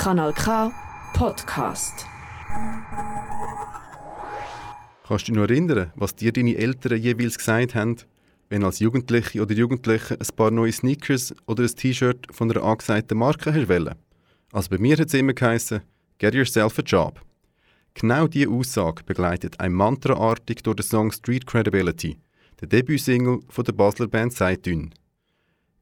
Kanal K Podcast. Kannst du dich noch erinnern, was dir deine Eltern jeweils gesagt haben, wenn als Jugendliche oder Jugendliche ein paar neue Sneakers oder ein T-Shirt von einer angesagten Marke hast wollen? Also bei mir hat es immer geheißen, get yourself a job. Genau diese Aussage begleitet ein mantraartig durch den Song Street Credibility, der Debütsingle von der Basler Band Seitün.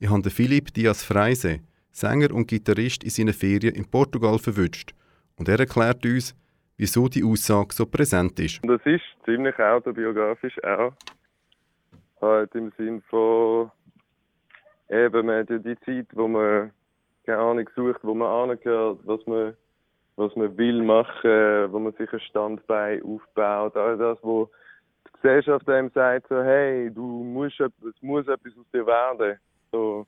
Ich habe Philipp Diaz Freise, Sänger und Gitarrist, in seinen Ferien in Portugal verwünscht und er erklärt uns, wieso die Aussage so präsent ist. Das ist ziemlich autobiografisch auch. Halt im Sinn von eben man hat ja die Zeit, wo man keine Ahnung sucht, wo man angehört, was man was man will machen, wo man sich ein Standbein aufbaut, all das, wo die Gesellschaft einem sagt, so, hey, du musst, es muss etwas aus dir werden. So,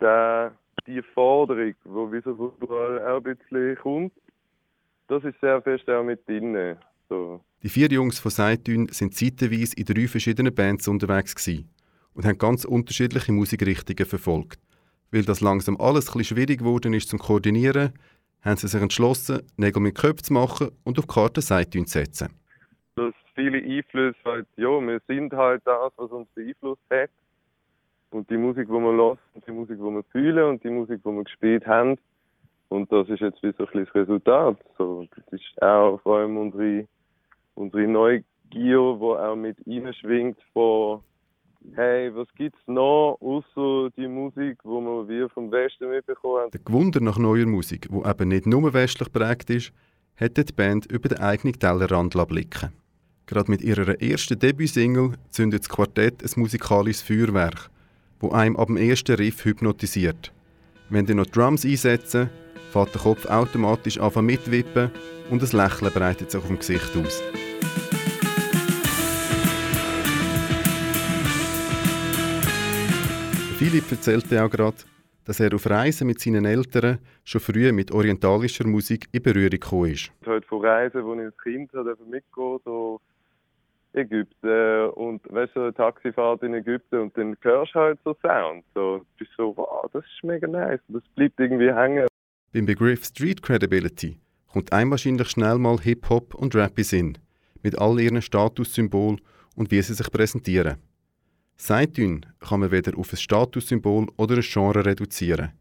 der, die Forderung, die wie so überall auch ein bisschen kommt, das ist sehr fest auch mit drin. So. Die vier Jungs von Seitün sind zeitweise in drei verschiedenen Bands unterwegs gewesen und haben ganz unterschiedliche Musikrichtungen verfolgt. Weil das langsam alles ein bisschen schwierig geworden ist zum Koordinieren, haben sie sich entschlossen, Nägel mit Köpfen zu machen und auf die Karte Seitün zu setzen. Dass viele Einflüsse halt, ja, wir sind halt das, was uns beeinflusst hat. Und die Musik, die wir hören, die Musik, die wir fühlen und die Musik, die wir gespielt haben. Und das ist jetzt wie so ein bisschen das Resultat. So, das ist auch vor allem unsere, unsere Neugier, die auch mit schwingt von hey, was gibt's noch außer die Musik, die wir vom Westen mitbekommen haben? Der Gewunder nach neuer Musik, wo eben nicht nur westlich prägt ist, hat die Band über den eigenen Tellerrand blicken. Gerade mit ihrer ersten Debütsingle zündet das Quartett ein musikalisches Feuerwerk, wo einem ab dem ersten Riff hypnotisiert. Wenn die noch Drums einsetzen, fährt der Kopf automatisch an mitwippen und ein Lächeln breitet sich auf dem Gesicht aus. Philipp erzählte auch gerade, dass er auf Reisen mit seinen Eltern schon früh mit orientalischer Musik in Berührung gekommen ist. Halt von Reisen, wo ich als Kind mitgehen so Ägypten und weißt du, eine Taxifahrt in Ägypten und dann hörst du halt so Sound. So, du bist so, wow, das ist mega nice. Das bleibt irgendwie hängen. Beim Begriff Street Credibility kommt ein wahrscheinlich schnell mal Hip-Hop und Rap in Sinn, mit all ihren Statussymbolen und wie sie sich präsentieren. Seitdün kann man weder auf ein Statussymbol oder ein Genre reduzieren,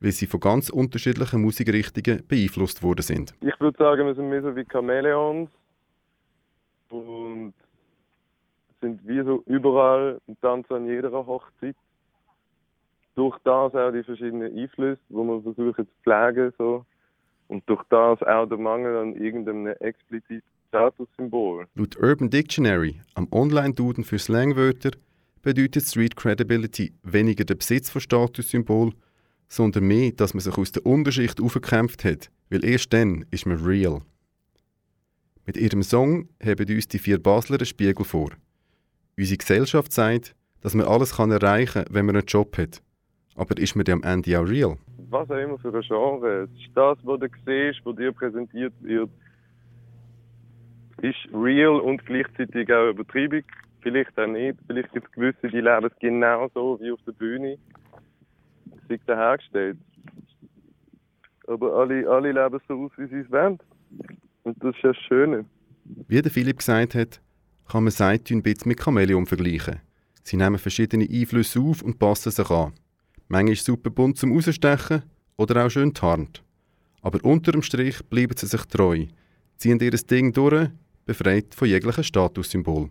weil sie von ganz unterschiedlichen Musikrichtungen beeinflusst worden sind. Ich würde sagen, wir sind mehr so wie Chamäleons und sind wie so überall und tanzen an jeder Hochzeit. Durch das auch die verschiedenen Einflüsse, die wir versuchen zu pflegen. So. Und durch das auch der Mangel an irgendeinem expliziten Statussymbol. Laut Urban Dictionary, am Online-Duden für Slangwörter, bedeutet Street Credibility weniger der Besitz von Statussymbol, sondern mehr, dass man sich aus der Unterschicht aufgekämpft hat, weil erst dann ist man real. Mit ihrem Song haben uns die vier Basler einen Spiegel vor. Unsere Gesellschaft sagt, dass man alles kann erreichen kann, wenn man einen Job hat. Aber ist man am Ende auch real? Was auch immer für ein Genre. Es ist das, was du siehst, was dir präsentiert wird, ist real und gleichzeitig auch Übertreibung vielleicht auch nicht. Vielleicht gibt es gewisse, die leben es genauso wie auf der Bühne. Ist dahergestellt. Aber alle, alle leben so aus, wie sie es wollen. Und das ist ja das Schöne. Wie der Philipp gesagt hat, kann man Seitün ein bisschen mit Chamäleon vergleichen. Sie nehmen verschiedene Einflüsse auf und passen sich an. Manchmal ist super bunt zum Rausstechen oder auch schön tarnt. Aber unter dem Strich bleiben sie sich treu, ziehen ihr Ding durch, befreit von jeglichen Statussymbol.